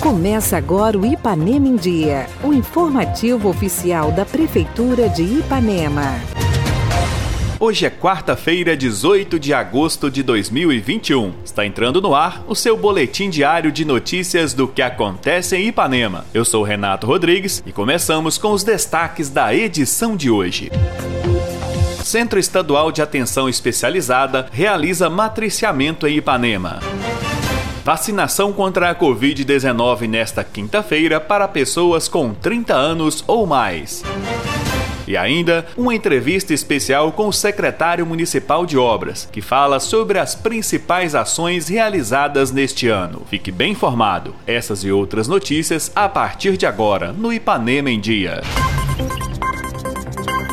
Começa agora o Ipanema em Dia, o informativo oficial da Prefeitura de Ipanema. Hoje é quarta-feira, 18 de agosto de 2021. Está entrando no ar o seu boletim diário de notícias do que acontece em Ipanema. Eu sou Renato Rodrigues e começamos com os destaques da edição de hoje. Centro Estadual de Atenção Especializada realiza matriciamento em Ipanema. Vacinação contra a Covid-19 nesta quinta-feira para pessoas com 30 anos ou mais. E ainda uma entrevista especial com o secretário municipal de obras, que fala sobre as principais ações realizadas neste ano. Fique bem informado. Essas e outras notícias a partir de agora no Ipanema em Dia.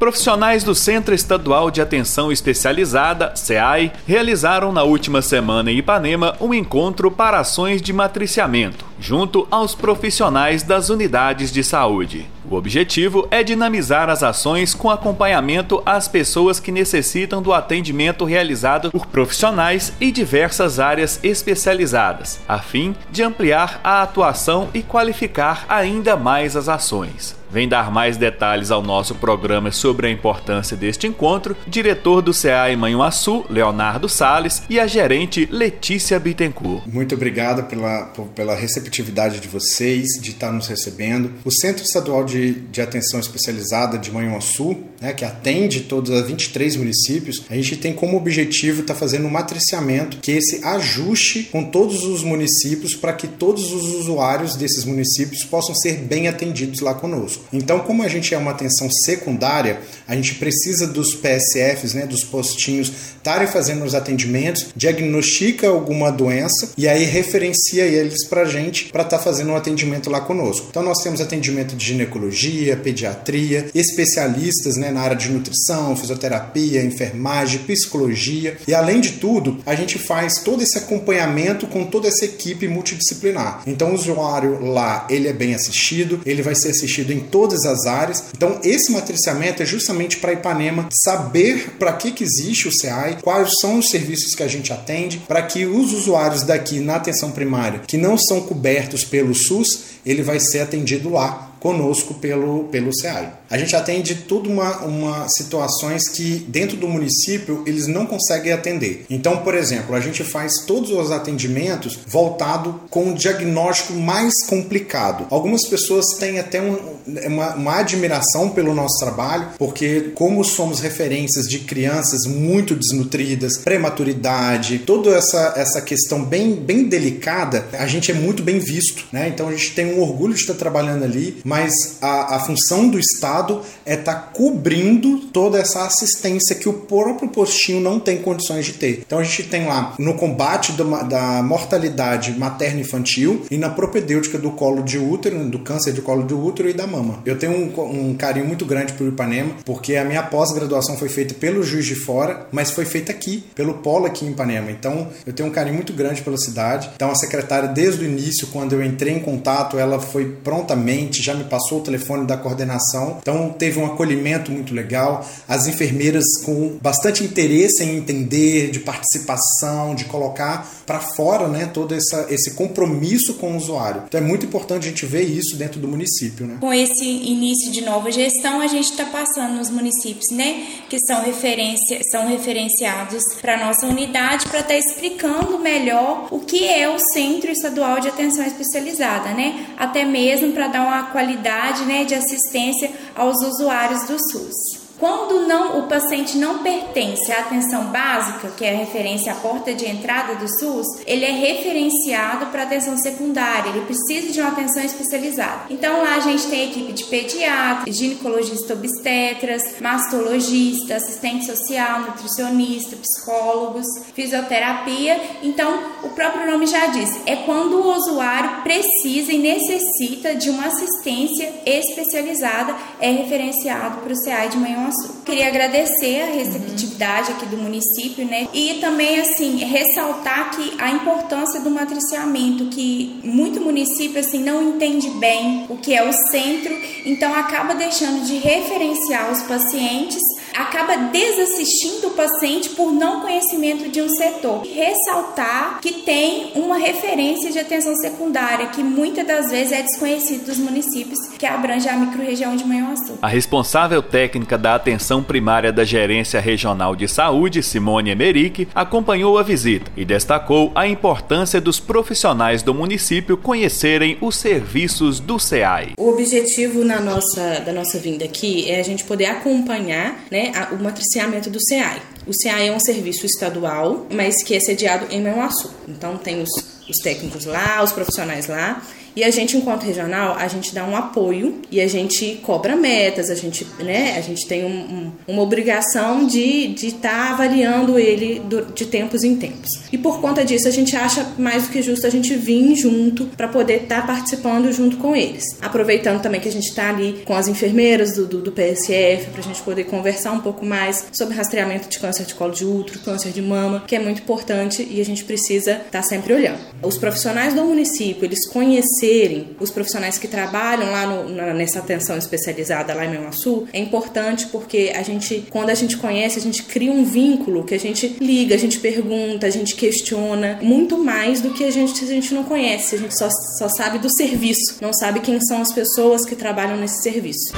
Profissionais do Centro Estadual de Atenção Especializada, CEAI, realizaram na última semana em Ipanema um encontro para ações de matriciamento, junto aos profissionais das unidades de saúde. O objetivo é dinamizar as ações com acompanhamento às pessoas que necessitam do atendimento realizado por profissionais e diversas áreas especializadas, a fim de ampliar a atuação e qualificar ainda mais as ações. Vem dar mais detalhes ao nosso programa sobre a importância deste encontro, diretor do CA em Manhuaçu, Leonardo Sales, e a gerente Letícia Bittencourt. Muito obrigado pela, pela receptividade de vocês, de estar nos recebendo. O Centro Estadual de, de Atenção Especializada de Manhuaçu, né, que atende todos os 23 municípios, a gente tem como objetivo estar tá fazendo um matriciamento, que é esse ajuste com todos os municípios para que todos os usuários desses municípios possam ser bem atendidos lá conosco. Então, como a gente é uma atenção secundária, a gente precisa dos PSFs, né, dos postinhos, estarem fazendo os atendimentos, diagnostica alguma doença e aí referencia eles para a gente para estar tá fazendo um atendimento lá conosco. Então, nós temos atendimento de ginecologia, pediatria, especialistas né, na área de nutrição, fisioterapia, enfermagem, psicologia e, além de tudo, a gente faz todo esse acompanhamento com toda essa equipe multidisciplinar. Então, o usuário lá, ele é bem assistido, ele vai ser assistido em todas as áreas. Então, esse matriciamento é justamente para Ipanema saber para que, que existe o CEAI, quais são os serviços que a gente atende, para que os usuários daqui na atenção primária que não são cobertos pelo SUS, ele vai ser atendido lá conosco pelo, pelo CEAI. A gente atende tudo uma, uma situações que dentro do município eles não conseguem atender. Então, por exemplo, a gente faz todos os atendimentos voltado com um diagnóstico mais complicado. Algumas pessoas têm até um, uma, uma admiração pelo nosso trabalho, porque como somos referências de crianças muito desnutridas, prematuridade, toda essa, essa questão bem, bem delicada, a gente é muito bem visto, né? Então a gente tem um orgulho de estar trabalhando ali, mas a, a função do Estado é estar tá cobrindo toda essa assistência que o próprio postinho não tem condições de ter. Então a gente tem lá no combate do, da mortalidade materno-infantil e na propedêutica do colo de útero, do câncer de colo de útero e da mama. Eu tenho um, um carinho muito grande por Ipanema, porque a minha pós-graduação foi feita pelo Juiz de Fora, mas foi feita aqui, pelo Polo aqui em Ipanema. Então eu tenho um carinho muito grande pela cidade. Então a secretária, desde o início, quando eu entrei em contato, ela foi prontamente, já me passou o telefone da coordenação. Então teve um acolhimento muito legal. As enfermeiras com bastante interesse em entender, de participação, de colocar para fora, né, todo essa, esse compromisso com o usuário. Então é muito importante a gente ver isso dentro do município, né? Com esse início de nova gestão, a gente está passando nos municípios, né, que são referência, são referenciados para nossa unidade para estar tá explicando melhor o que é o Centro Estadual de Atenção Especializada, né? Até mesmo para dar uma qualidade qualidade né, de assistência aos usuários do SUS. Quando não, o paciente não pertence à atenção básica, que é a referência à porta de entrada do SUS, ele é referenciado para atenção secundária, ele precisa de uma atenção especializada. Então lá a gente tem equipe de pediatra, ginecologista obstetras, mastologista, assistente social, nutricionista, psicólogos, fisioterapia. Então o próprio nome já diz, é quando o usuário precisa e necessita de uma assistência especializada é referenciado para o CEAI de Queria agradecer a receptividade aqui do município, né? E também, assim, ressaltar que a importância do matriciamento, que muito município, assim, não entende bem o que é o centro, então acaba deixando de referenciar os pacientes acaba desassistindo o paciente por não conhecimento de um setor. Ressaltar que tem uma referência de atenção secundária que muitas das vezes é desconhecido dos municípios que abrange a microrregião de Manhuaçu. A responsável técnica da atenção primária da Gerência Regional de Saúde, Simone Emerick, acompanhou a visita e destacou a importância dos profissionais do município conhecerem os serviços do CEAI. O objetivo na nossa, da nossa vinda aqui é a gente poder acompanhar né, né, o matriciamento do SEAI. O SEAI é um serviço estadual, mas que é sediado em Manhuaçu. Então tem os, os técnicos lá, os profissionais lá, e a gente, enquanto regional, a gente dá um apoio e a gente cobra metas, a gente, né, a gente tem um, um, uma obrigação de estar tá avaliando ele do, de tempos em tempos. E por conta disso, a gente acha mais do que justo a gente vir junto para poder estar tá participando junto com eles. Aproveitando também que a gente está ali com as enfermeiras do, do, do PSF, para a gente poder conversar um pouco mais sobre rastreamento de câncer de colo de útero, câncer de mama, que é muito importante e a gente precisa estar tá sempre olhando. Os profissionais do município, eles conhecem conhecerem os profissionais que trabalham lá no, na, nessa atenção especializada lá em Manhuaçu é importante porque a gente, quando a gente conhece, a gente cria um vínculo que a gente liga, a gente pergunta, a gente questiona muito mais do que a gente se a gente não conhece, a gente só, só sabe do serviço, não sabe quem são as pessoas que trabalham nesse serviço.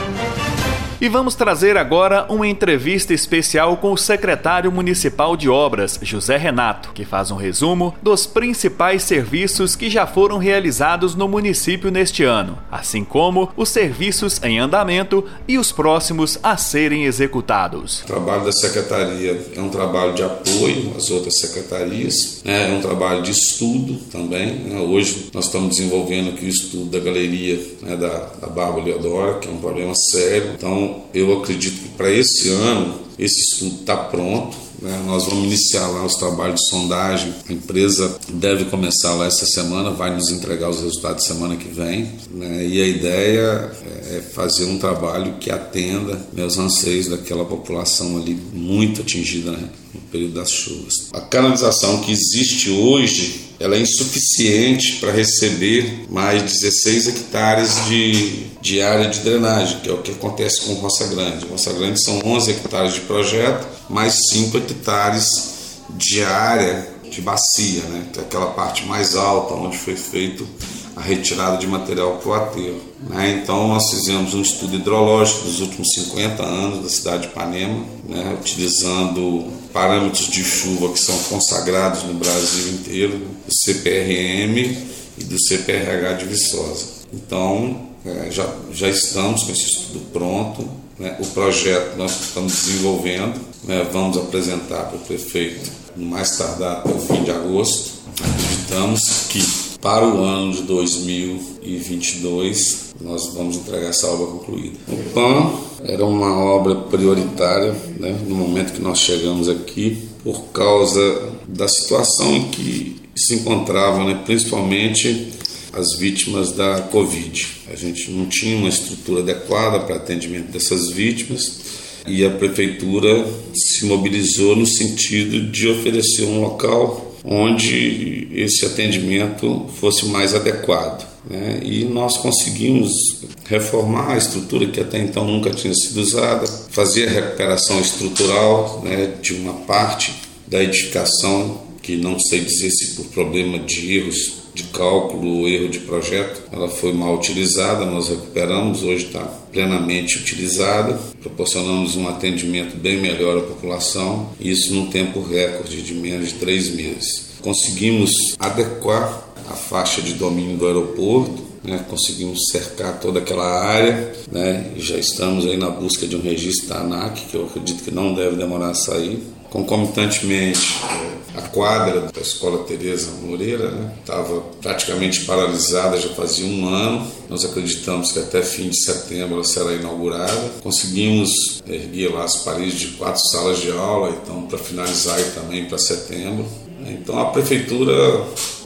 E vamos trazer agora uma entrevista especial com o secretário municipal de obras, José Renato, que faz um resumo dos principais serviços que já foram realizados no município neste ano, assim como os serviços em andamento e os próximos a serem executados. O trabalho da secretaria é um trabalho de apoio às outras secretarias, né? é um trabalho de estudo também. Né? Hoje nós estamos desenvolvendo aqui o estudo da galeria né, da, da Bárbara Leodora, que é um problema sério. Então, eu acredito que para esse ano esse estudo está pronto. Né? Nós vamos iniciar lá os trabalhos de sondagem. A empresa deve começar lá essa semana, vai nos entregar os resultados semana que vem. Né? E a ideia é fazer um trabalho que atenda meus anseios daquela população ali muito atingida né? no período das chuvas. A canalização que existe hoje ela é insuficiente para receber mais 16 hectares de, de área de drenagem, que é o que acontece com Roça Grande. Roça Grande são 11 hectares de projeto, mais 5 hectares de área de bacia, né? é aquela parte mais alta onde foi feito a retirada de material para o aterro. Né? Então, nós fizemos um estudo hidrológico dos últimos 50 anos da cidade de Ipanema, né? utilizando parâmetros de chuva que são consagrados no Brasil inteiro, do CPRM e do CPRH de Viçosa. Então, é, já, já estamos com esse estudo pronto, né? o projeto nós estamos desenvolvendo, né? vamos apresentar para o prefeito no mais tardar até o fim de agosto. Acreditamos que para o ano de 2022 nós vamos entregar essa obra concluída. O PAN era uma obra prioritária né, no momento que nós chegamos aqui, por causa da situação em que se encontravam, né, principalmente as vítimas da Covid. A gente não tinha uma estrutura adequada para atendimento dessas vítimas e a prefeitura se mobilizou no sentido de oferecer um local onde esse atendimento fosse mais adequado. Né? E nós conseguimos reformar a estrutura que até então nunca tinha sido usada, fazer a recuperação estrutural né, de uma parte da edificação, que não sei dizer se por problema de erros de cálculo ou erro de projeto, ela foi mal utilizada, nós recuperamos, hoje está plenamente utilizada, proporcionamos um atendimento bem melhor à população, isso num tempo recorde de menos de três meses. Conseguimos adequar a faixa de domínio do aeroporto, né, conseguimos cercar toda aquela área, né, já estamos aí na busca de um registro da ANAC, que eu acredito que não deve demorar a sair. Concomitantemente, a quadra da Escola Tereza Moreira estava né, praticamente paralisada já fazia um ano. Nós acreditamos que até fim de setembro ela será inaugurada. Conseguimos erguer lá as paredes de quatro salas de aula, então para finalizar também para setembro. Então a prefeitura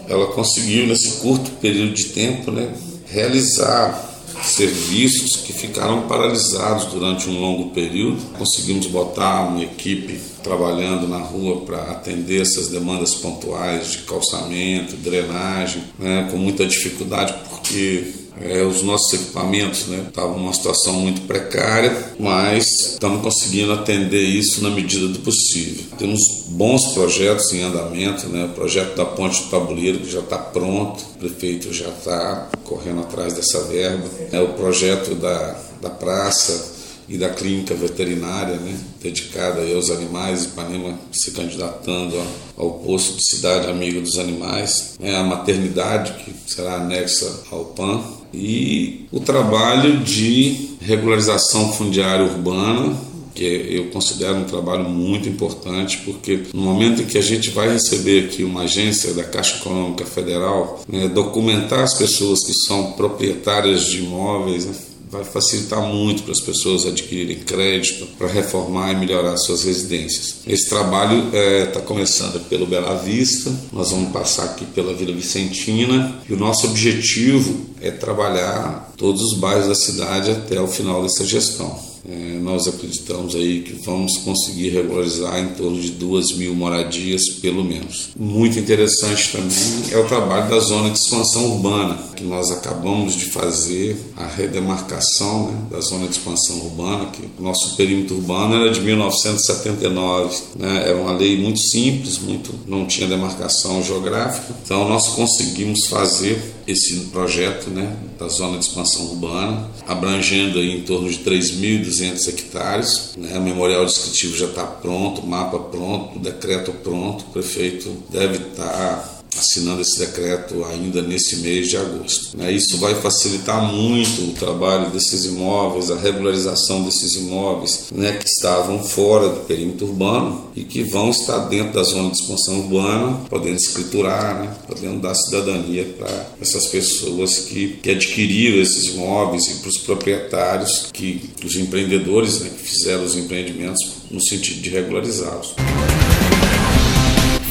ela conseguiu nesse curto período de tempo né, realizar serviços que ficaram paralisados durante um longo período. Conseguimos botar uma equipe trabalhando na rua para atender essas demandas pontuais de calçamento, drenagem, né, com muita dificuldade porque é, os nossos equipamentos né, estavam numa situação muito precária, mas estamos conseguindo atender isso na medida do possível. Temos bons projetos em andamento, né, o projeto da Ponte do Tabuleiro que já está pronto, o prefeito já está correndo atrás dessa verba, é, o projeto da, da praça e da clínica veterinária, né, dedicada aos animais, Ipanema se candidatando ao posto de cidade amiga dos animais, né, a maternidade que será anexa ao PAN e o trabalho de regularização fundiária urbana que eu considero um trabalho muito importante, porque no momento em que a gente vai receber aqui uma agência da Caixa Econômica Federal, né, documentar as pessoas que são proprietárias de imóveis, né, vai facilitar muito para as pessoas adquirirem crédito para reformar e melhorar suas residências. Esse trabalho está é, tá começando pelo Bela Vista, nós vamos passar aqui pela Vila Vicentina e o nosso objetivo é trabalhar todos os bairros da cidade até o final dessa gestão. É, nós acreditamos aí que vamos conseguir regularizar em torno de duas mil moradias, pelo menos. Muito interessante também é o trabalho da zona de expansão urbana, que nós acabamos de fazer a redemarcação né, da zona de expansão urbana, que o nosso perímetro urbano era de 1979, né, era uma lei muito simples, muito não tinha demarcação geográfica, então nós conseguimos fazer esse projeto né, da zona de expansão urbana, abrangendo em torno de 3.200 hectares. Né, o memorial descritivo já está pronto, o mapa pronto, o decreto pronto, o prefeito deve estar tá assinando esse decreto ainda nesse mês de agosto. Né? Isso vai facilitar muito o trabalho desses imóveis, a regularização desses imóveis né, que estavam fora do perímetro urbano e que vão estar dentro da zona de expansão urbana, podendo escriturar, né, podendo dar cidadania para essas pessoas que, que adquiriram esses imóveis e para os proprietários, que os empreendedores né, que fizeram os empreendimentos no sentido de regularizá-los.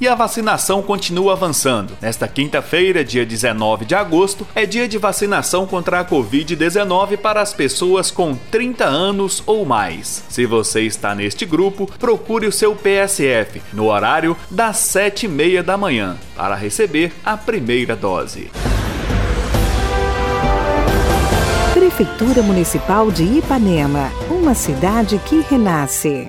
E a vacinação continua avançando. Nesta quinta-feira, dia 19 de agosto, é dia de vacinação contra a Covid-19 para as pessoas com 30 anos ou mais. Se você está neste grupo, procure o seu PSF no horário das 7h30 da manhã para receber a primeira dose. Prefeitura Municipal de Ipanema, uma cidade que renasce.